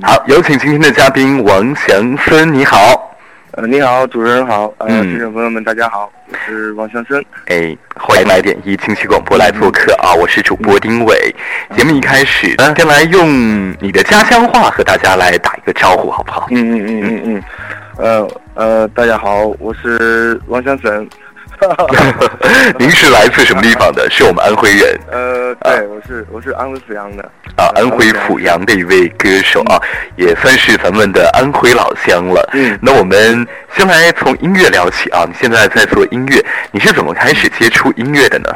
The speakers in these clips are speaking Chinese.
好，有请今天的嘉宾王祥森，你好。呃，你好，主持人好，呃，嗯听众朋友们大家好，我是王祥森。哎，欢迎来点一清晰广播来做客啊！我是主播丁伟。节目一开始，嗯先来用你的家乡话和大家来打一个招呼，好不好？嗯嗯嗯嗯嗯，呃呃，大家好，我是王祥森。您是来自什么地方的？是我们安徽人呃，对，我是我是安徽阜阳的。啊，安徽阜阳的一位歌手啊，也算是咱们的安徽老乡了。嗯那我们先来从音乐聊起啊，你现在在做音乐，你是怎么开始接触音乐的呢？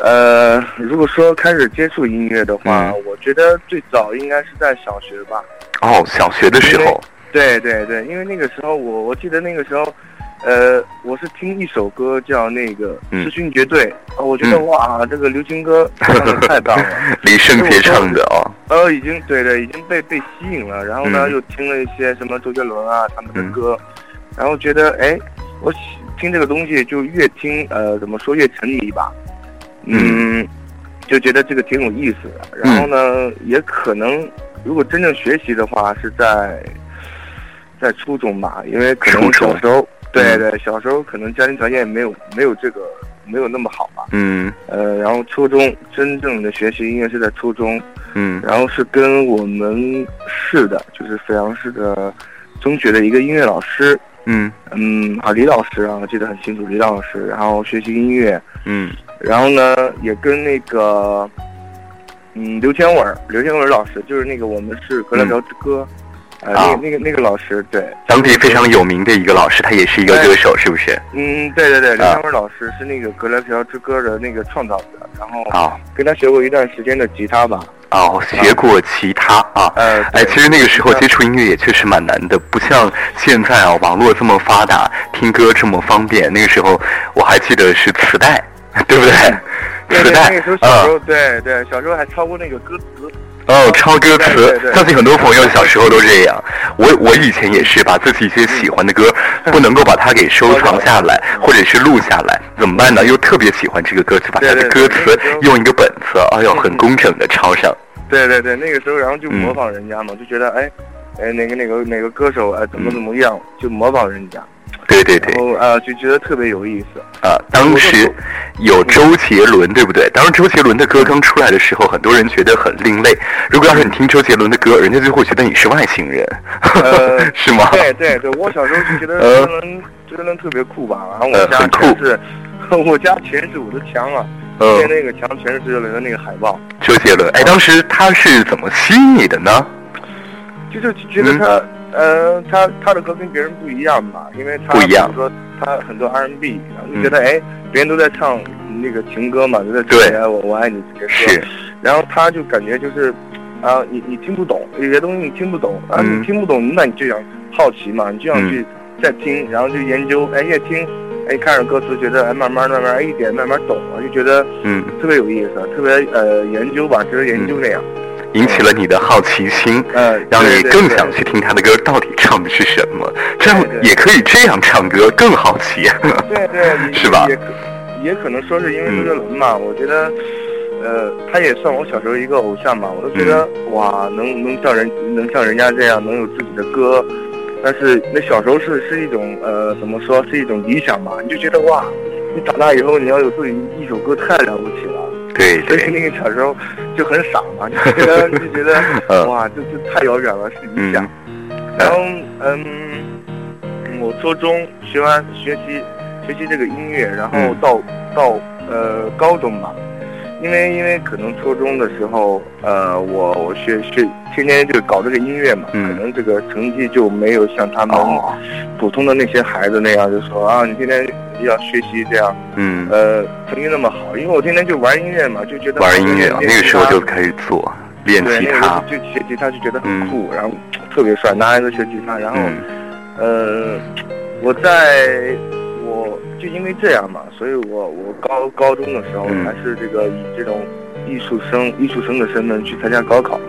呃，如果说开始接触音乐的话，嗯我觉得最早应该是在小学吧。哦，小学的时候，对对对，因为那个时候我我记得那个时候，呃，我是听一首歌叫那个嗯《痴心绝对》呃我觉得嗯。哇，这个流行歌唱的太棒了。李圣杰唱的哦。呃，已经对对，已经被被吸引了。然后呢，嗯。又听了一些什么周杰伦啊他们的嗯。歌，然后觉得哎，我喜听这个东西就越听呃怎么说越沉迷吧，嗯，就觉得这个挺有意思的。然后呢，也可能如果真正学习的话是在在初中吧，因为可能小时候对嗯。对小时候可能家庭条件没有没有这个没有那么好吧。嗯。呃，然后初中真正的学习音乐是在初中，嗯。然后是跟我们市的，就是阜阳市的中学的一个音乐老师，嗯。嗯，啊，李老师啊，我记得很清楚，李老师，然后学习音乐，嗯。然后呢，也跟那个，嗯，刘天文儿，刘天文老师，就是那个我们是《格莱辽之歌》呃，那啊个那个那个老师，对，当地非常有名的一个老师，他也是一个歌手，是不是？嗯，对对对，刘啊天伟老师是那个《格莱辽之歌》的那个创造者，然后啊跟他学过一段时间的吉他吧，哦，学过吉他啊。呃，哎，其实那个时候接触音乐也确实蛮难的，不像现在啊，网络这么发达，听歌这么方便。那个时候我还记得是磁带，对不对？对对，磁带那个时候小啊时候，对对，小时候还抄过那个歌词。哦，抄歌词相信很多朋友小时候都这样。我我以前也是把自己一些喜欢的歌，不能够把它给收藏下来，或者是录下来，怎么办呢？又特别喜欢这个歌词，把它的歌词用一个本子，哎呦，很工整的抄上。对对对，那个时候然后就嗯。模仿人家嘛，就觉得哎，哎哪个哪个哪个歌手哎怎么怎么样，就模仿人家，对对对然，后啊就觉得特别有意思。啊，当时有周杰伦，对不对？当时周杰伦的歌刚出来的时候，很多人觉得很另类。如果要是你听周杰伦的歌，人家就会觉得你是外星人，呃 是吗？对对对，我小时候就觉得呃周杰伦周杰伦特别酷吧，然后我家全是，我家全是我的墙啊，嗯贴，那个墙全是周杰伦的那个海报，周杰伦，哎，当时他是怎么吸引你的呢？就是觉得他。呃，他他的歌跟别人不一样吧，因为他比如说他很多后就觉得哎，别人都在唱那个情歌嘛，都在对。唱哎我我爱你这些歌，是，然后他就感觉就是，啊，你你听不懂有些东西你听不懂啊，嗯。你听不懂，那你就想好奇嘛，你就想去再听，然后就研究，哎，越听，哎，看着歌词觉得哎，慢慢慢慢哎一点慢慢懂了，就觉得嗯，特别有意思，特别呃研究吧，值得研究那样，引起了你的好奇心。呃，让你更想去听他的歌到底唱的是什么，这样也可以这样唱歌，更好奇。对对，是吧也可也可能说是因为嗯周杰伦嘛，我觉得。呃，他也算我小时候一个偶像吧，我都觉得、嗯哇，能能像人能像人家这样能有自己的歌，但是那小时候是是一种呃怎么说是一种理想吧，你就觉得哇，你长大以后你要有自己一首歌太了不起了，对所以对，那个小时候就很傻嘛，就觉得就觉得嗯。哇，这这太遥远了，是理想。然后嗯，我初中学完学习学习这个音乐，然后嗯。到、到呃高中吧，因为因为可能初中的时候，呃，我我学学天天就搞这个音乐嘛，嗯。可能这个成绩就没有像他们哦，普通的那些孩子那样，就说啊，你天天要学习这样，嗯，呃，成绩那么好，因为我天天就玩音乐嘛，就觉得玩音乐啊，那个时候就开始做练对，吉他。那个，就学吉他就觉得很酷，然后特别帅，男孩子学吉他，然后。嗯。呃，我在我就因为这样嘛，所以我我高高中的时候嗯。还是这个以这种艺术生艺术生的身份去参加高考嘛。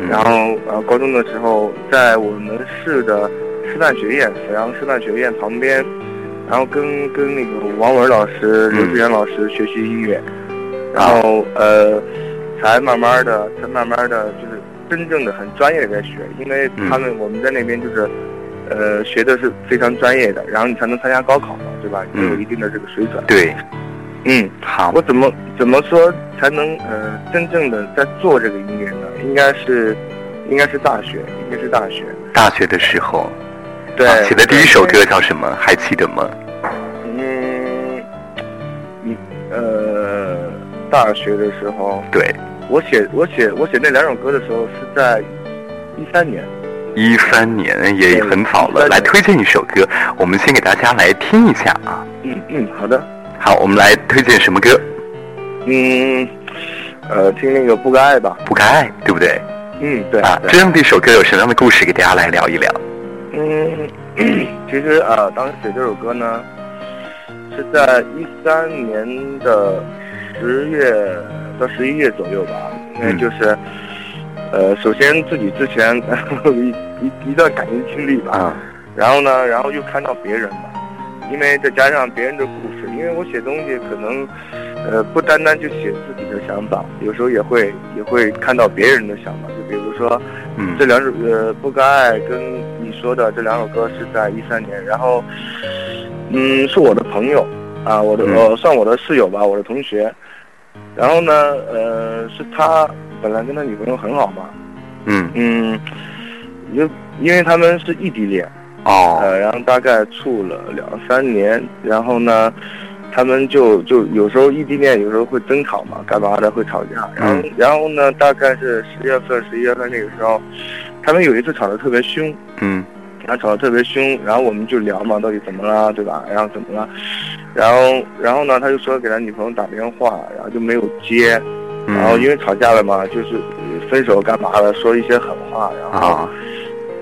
嗯。然后呃，高中的时候在我们市的师范学院阜阳师范学院旁边，然后跟跟那个王文老师、嗯刘志远老师学习音乐，然后呃，才慢慢的才慢慢的就是真正的很专业的在学，因为他们我们在那边就是，呃，学的是非常专业的，然后你才能参加高考嘛，对吧？你有一定的这个水准。对，嗯，好我，怎么怎么说才能呃真正的在做这个音乐呢？应该是，应该是大学，应该是大学。大学的时候，对，啊写的第一首歌叫什么？还记得吗？嗯，你呃，大学的时候，对，我写我写我写那两首歌的时候是在一三年。一三年也很早了。来推荐一首歌，我们先给大家来听一下啊。嗯嗯，好的。好，我们来推荐什么歌？嗯，呃，听那个不该爱吧。不该爱，对不对？嗯，对。啊，这样的一首歌有什么样的故事给大家来聊一聊？嗯，其实呃，当时写这首歌呢，是在一三年的十月到十一月左右吧，因为嗯就是，呃，首先自己之前 一一一段感情经历吧，啊，然后呢，然后又看到别人嘛，因为再加上别人的故事，因为我写东西可能，呃，不单单就写自己的想法，有时候也会也会看到别人的想法，就比如说。嗯。这两首呃不该爱跟你说的这两首歌是在一三年，然后嗯是我的朋友啊，我的嗯。呃算我的室友吧，我的同学，然后呢呃是他本来跟他女朋友很好嘛，嗯嗯，就因为他们是异地恋，哦呃然后大概处了两三年，然后呢。他们就就有时候异地恋，有时候会争吵嘛，干嘛的会吵架。然后、然后呢，大概是十月份、十一月份那个时候，他们有一次吵得特别凶，嗯然后吵得特别凶，然后我们就聊嘛，到底怎么了，对吧？然后怎么了？然后然后呢，他就说给他女朋友打电话，然后就没有接，嗯，然后因为吵架了嘛，就是呃分手干嘛了，说一些狠话，然后、啊。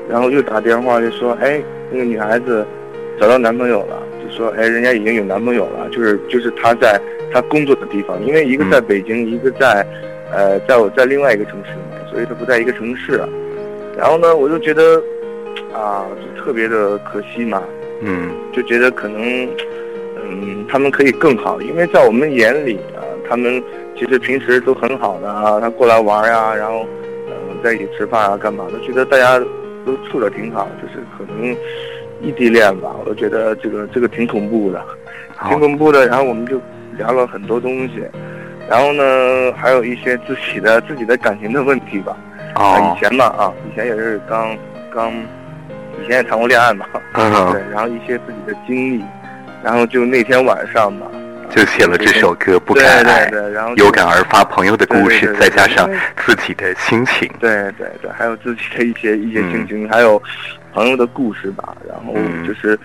然后又打电话就说，哎，那个女孩子找到男朋友了，就说，哎，人家已经有男朋友了，就是就是她在她工作的地方，因为一个在北京，一个在，呃，在我在另外一个城市嘛，所以她不在一个城市。然后呢，我就觉得，啊，就特别的可惜嘛，嗯。就觉得可能，嗯，他们可以更好，因为在我们眼里啊，他们其实平时都很好的啊，他过来玩呀、然后，呃，在一起吃饭啊，干嘛的，觉得大家都处的挺好，就是可能异地恋吧，我觉得这个这个挺恐怖的，挺恐怖的。然后我们就聊了很多东西，然后呢，还有一些自己的自己的感情的问题吧。啊，哦以前嘛啊，以前也是刚刚，以前也谈过恋爱嘛。嗯对，然后一些自己的经历，然后就那天晚上嘛，就写了这首歌《不对该爱对》，对，然后有感而发朋友的故事，对对对对再加上自己的心情。对对对，还有自己的一些一些嗯心情，还有朋友的故事吧，然后嗯就是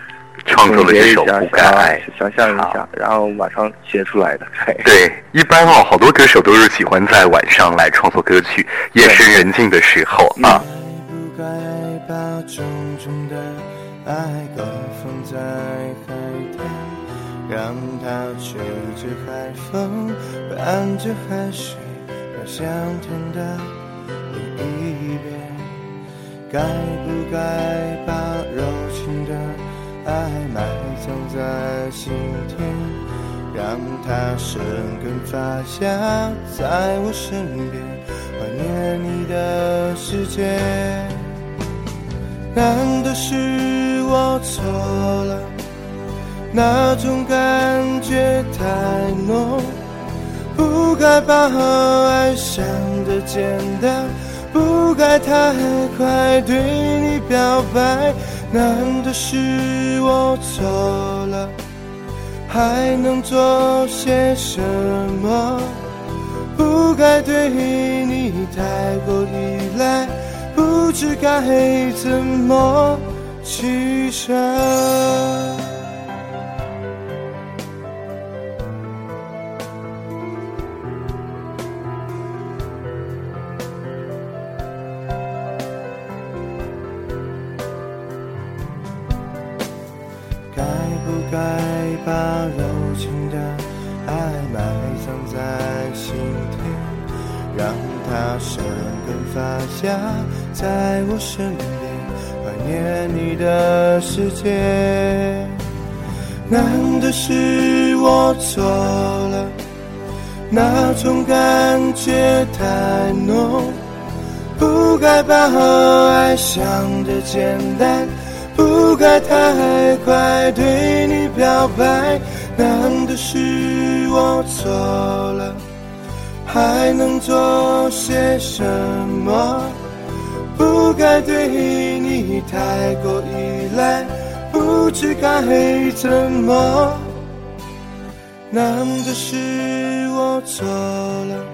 创作了这首不该爱想想象一下，然后晚上写出来的。对对，一般哦，好多歌手都是喜欢在晚上来创作歌曲，夜深人静的时候啊。该让它吹着海风，伴着海水，飘向天的另一边。该不该把柔情的爱埋葬在心田，让它生根发芽在我身边，怀念你的世界。难道是我错了？那种感觉太浓，不该把爱想得简单，不该太快对你表白。难道是我错了？还能做些什么？不该对你太过依赖，不知该怎么取舍。该把柔情的爱埋藏在心田，让它生根发芽在我身边，怀念你的世界。难道是我错了？那种感觉太浓，不该把爱想的简单，不该太快对你表白。难的是我错了，还能做些什么？不该对你太过依赖，不知该怎么。难的是我错了，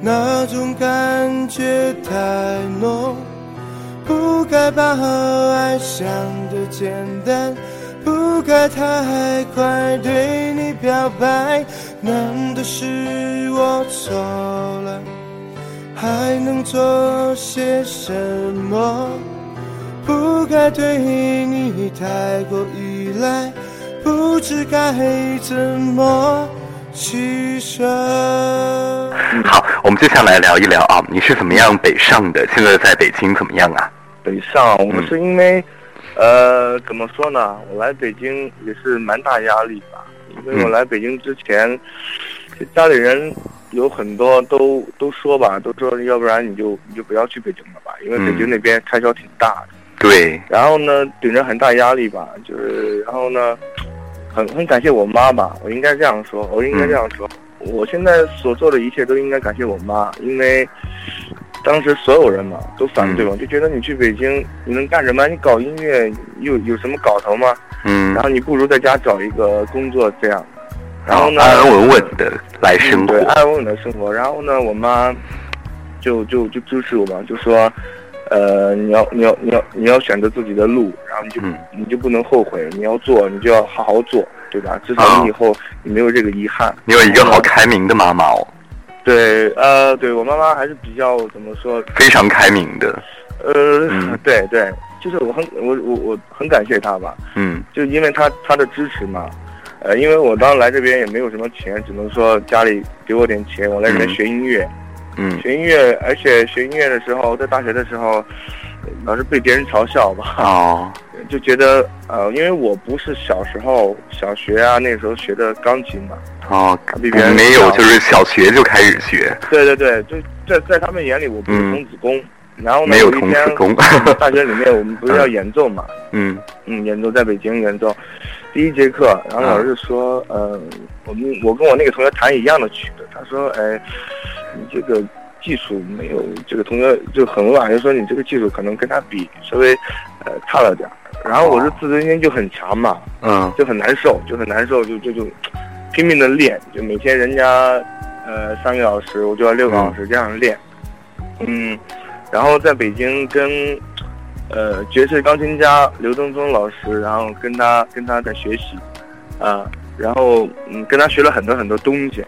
那种感觉太浓，不该把爱想得简单，不该太快对你表白。难道是我错了，还能做些什么？不该对你太过依赖。不知该怎么取舍。好，我们接下来聊一聊啊，你是怎么样北上的？现在在北京怎么样啊？北上，我们是因为，呃，怎么说呢？我来北京也是蛮大压力吧，因为我来北京之前，家里人有很多都都说吧，都说要不然你就你就不要去北京了吧，因为北京那边开销挺大的。对。然后呢，顶着很大压力吧，就是，然后呢。很很感谢我妈吧，我应该这样说，我应该这样说，我现在所做的一切都应该感谢我妈，因为当时所有人嘛都反对嘛，就觉得你去北京你能干什么？你搞音乐有有什么搞头吗？嗯，然后你不如在家找一个工作这样，然后呢安安稳稳的来生活，对，安安稳稳的生活。然后呢，我妈就就就支持我嘛，就说。呃，你要你要你要你要选择自己的路，然后你就你就不能后悔，你要做你就要好好做，对吧？至少你以后你没有这个遗憾。你有一个好开明的妈妈哦。对，呃，对我妈妈还是比较怎么说？非常开明的。呃，对对，就是我很我我我很感谢她吧。嗯。就因为她她的支持嘛，呃，因为我当时来这边也没有什么钱，只能说家里给我点钱，我来这边学音乐。嗯，学音乐，而且学音乐的时候，在大学的时候，老是被别人嘲笑吧。哦，就觉得呃，因为我不是小时候小学啊，那时候学的钢琴嘛。哦，比别人没有，就是小学就开始学。对对对，就在在他们眼里，我不是童子功。然后呢，有童子功。大学里面我们 不是要演奏嘛？嗯嗯，演奏在北京演奏，第一节课，然后老师说，呃，我们我跟我那个同学弹一样的曲子，他说，哎。你这个技术没有这个同学就很乱，就说你这个技术可能跟他比稍微呃差了点儿。然后我是自尊心就很强嘛，嗯，就很难受，就很难受，就就就拼命的练，就每天人家呃三个小时，我就要六个小时这样练。嗯，然后在北京跟呃爵士钢琴家刘东宗老师，然后跟他跟他在学习啊，然后嗯跟他学了很多很多东西，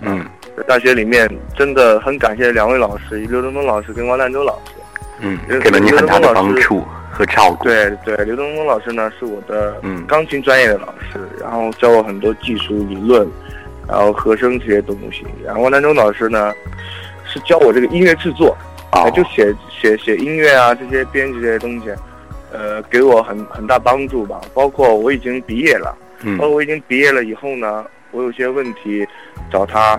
嗯。在大学里面，真的很感谢两位老师，刘东东老师跟王兰洲老师，嗯，给了你很大的帮助和照顾。对对，刘东东老师呢是我的钢琴专业的老师，然后教我很多技术理论，然后和声这些东西。然后王南中老师呢，是教我这个音乐制作，啊，就写写写音乐啊这些编辑这些东西，呃，给我很很大帮助吧。包括我已经毕业了，嗯，包括我已经毕业了以后呢，我有些问题找他。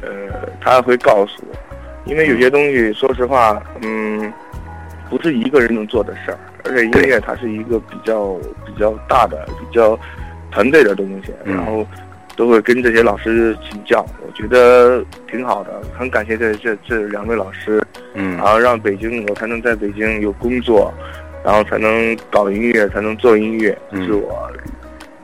呃，他会告诉我，因为有些东西，说实话，嗯，不是一个人能做的事儿，而且音乐它是一个比较比较大的、比较团队的东西，然后都会跟这些老师请教，我觉得挺好的，很感谢这这这两位老师，嗯，然后让北京我才能在北京有工作，然后才能搞音乐，才能做音乐，是我。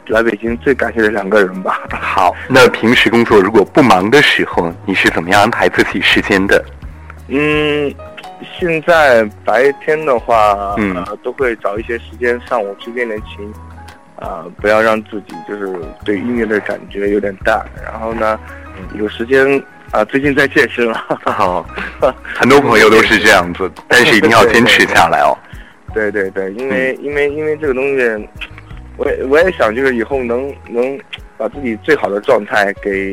来北京最感谢的两个人吧。好，那平时工作如果不忙的时候，你是怎么样安排自己时间的？嗯，现在白天的话，嗯，都会找一些时间上午去练练琴，啊，不要让自己就是对音乐的感觉有点淡。然后呢，有时间啊，最近在健身了。好，很多朋友都是这样子，但是一定要坚持下来哦。对对对，因为因为因为这个东西。我也我也想，就是以后能能把自己最好的状态给，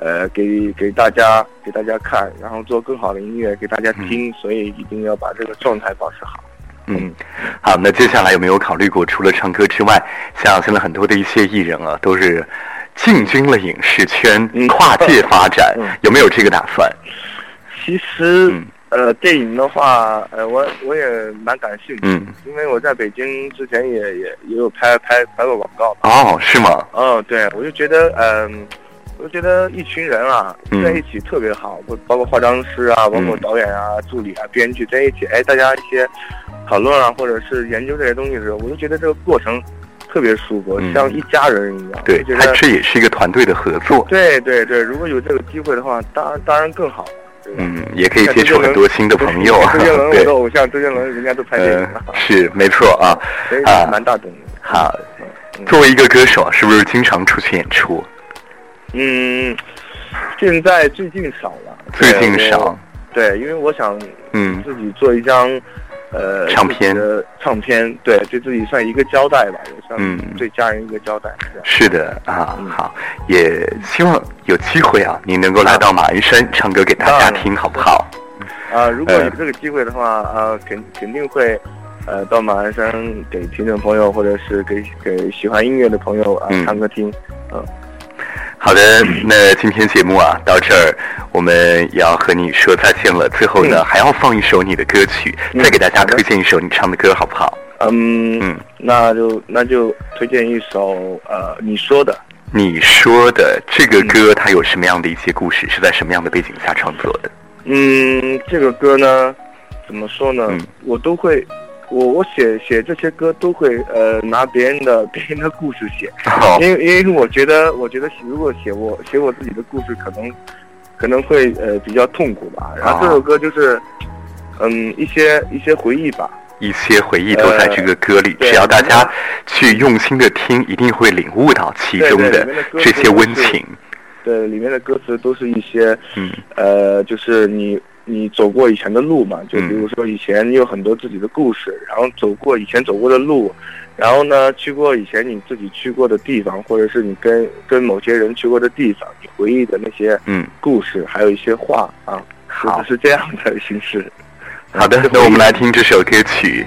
呃，给给大家给大家看，然后做更好的音乐给大家听，所以一定要把这个状态保持好。嗯，好，那接下来有没有考虑过，除了唱歌之外，像现在很多的一些艺人啊，都是进军了影视圈，跨界发展，有没有这个打算？其实，呃，电影的话，呃，我我也蛮感兴趣，嗯，因为我在北京之前也也也有拍拍拍过广告。哦，是吗？哦，对，我就觉得，嗯、我就觉得一群人啊嗯在一起特别好，不包括化妆师啊，包括嗯导演啊、助理啊、编剧在一起，哎，大家一些讨论啊，或者是研究这些东西的时候，我就觉得这个过程特别舒服，嗯像一家人一样。对，就觉得它这也是一个团队的合作。对对对，如果有这个机会的话，当然当然更好？嗯，也可以接触很多新的朋友。周杰伦，我的，偶像，周杰伦，人家都拍电影呃了，，是没错啊。啊蛮大动力。好，嗯作为一个歌手，是不是经常出去演出？嗯，现在最近少了，最近少对因为我想嗯自己做一张呃唱片的唱片，对，对自己算一个交代吧，也算嗯对家人一个交代。是的啊，嗯好，也希望有机会啊，你能够来到马鞍山唱歌给大家听，好不好？啊、如果呃有这个机会的话，呃，肯肯定会。呃，到马鞍山给听众朋友，或者是给给喜欢音乐的朋友啊、嗯唱歌听。好的，那今天节目啊到这儿，我们也要和你说再见了。最后呢，嗯还要放一首你的歌曲，嗯再给大家推荐一首你唱的歌，好不好？嗯，嗯，那就那就推荐一首呃你说的，你说的这个歌，它有什么样的一些故事？是在什么样的背景下创作的？嗯，这个歌呢，怎么说呢？嗯我都会，我我写写这些歌都会呃拿别人的 别人的故事写，哦，因为因为我觉得我觉得如果写我写我自己的故事，可能可能会呃比较痛苦吧。然后这首歌就是嗯一些一些回忆吧。一些回忆都在这个歌里，对只要大家去用心的听，一定会领悟到其中的这些温情。对，里面的歌词都是一些嗯呃，就是你你走过以前的路嘛，就嗯比如说以前你有很多自己的故事，然后走过以前走过的路，然后呢去过以前你自己去过的地方，或者是你跟跟某些人去过的地方，你回忆的那些嗯，故事，还有一些话啊，好是是这样的形式。好的嗯，那我们来听这首歌曲。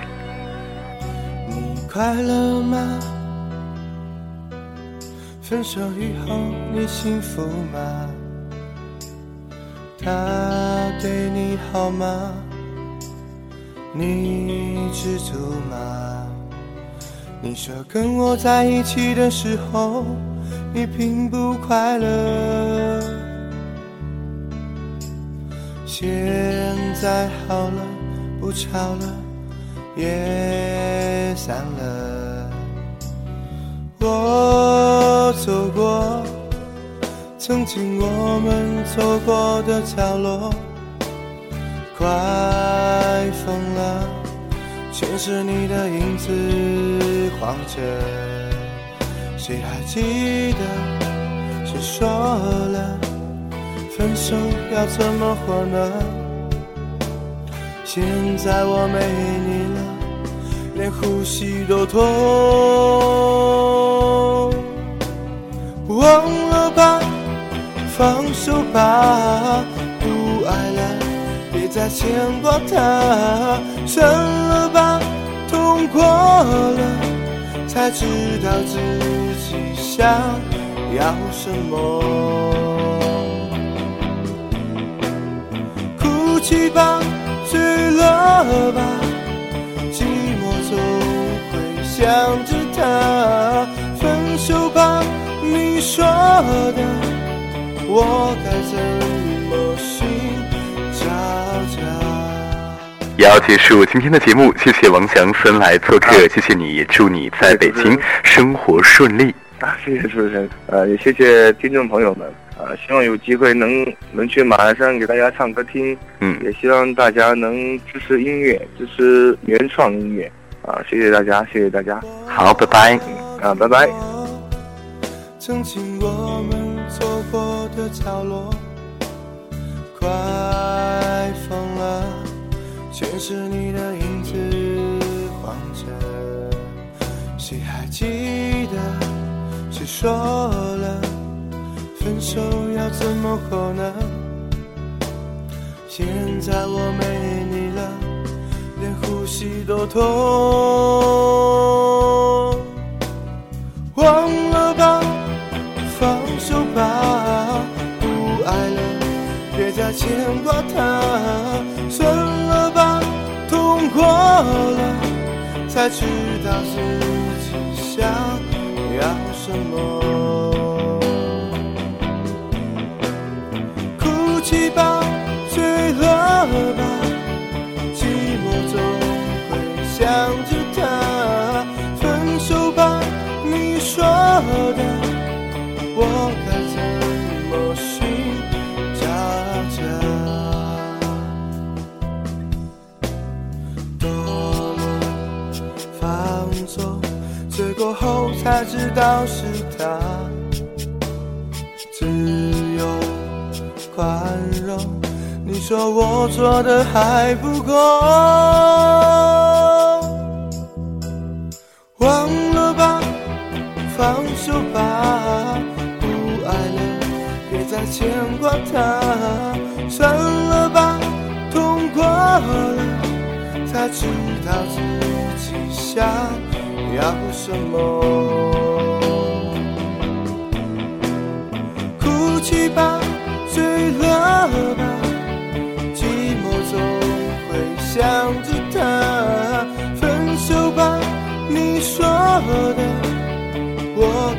你快乐吗？分手以后你幸福吗？他对你好吗？你知足吗？你说跟我在一起的时候，你并不快乐。现在好了，不吵了。也散了。我走过曾经我们走过的角落，快疯了，全是你的影子晃着。谁还记得谁说了分手要怎么活呢？现在我没你了，连呼吸都痛。忘了吧，放手吧，再牵挂他。算了吧，痛过了，才知道自己想要什么。哭泣吧。醉了吧，寂寞总会想着他。分手吧，你说的，我该怎也要结束今天的节目，谢谢王强森来做客，谢谢你，也祝你在北京生活顺利。啊，谢谢主持人，呃，也谢谢听众朋友们，啊，希望有机会能能去马鞍山给大家唱歌听，嗯，也希望大家能支持音乐，支持原创音乐，啊，谢谢大家，谢谢大家，好，拜拜。啊，拜拜。曾经我们走过的角落，快说了分手要怎么活呢？现在我没你了，连呼吸都痛。忘了吧，放手吧，不爱了，别再牵挂他。算了吧，痛过了，才知道自己想要什才知道是他。只有宽容，你说我做的还不够。忘了吧，放手吧，不爱了，别再牵挂他。算了吧，痛过了，才知道自己想要什么。哭泣吧，醉了吧，寂寞总会想着他。分手吧，你说的，我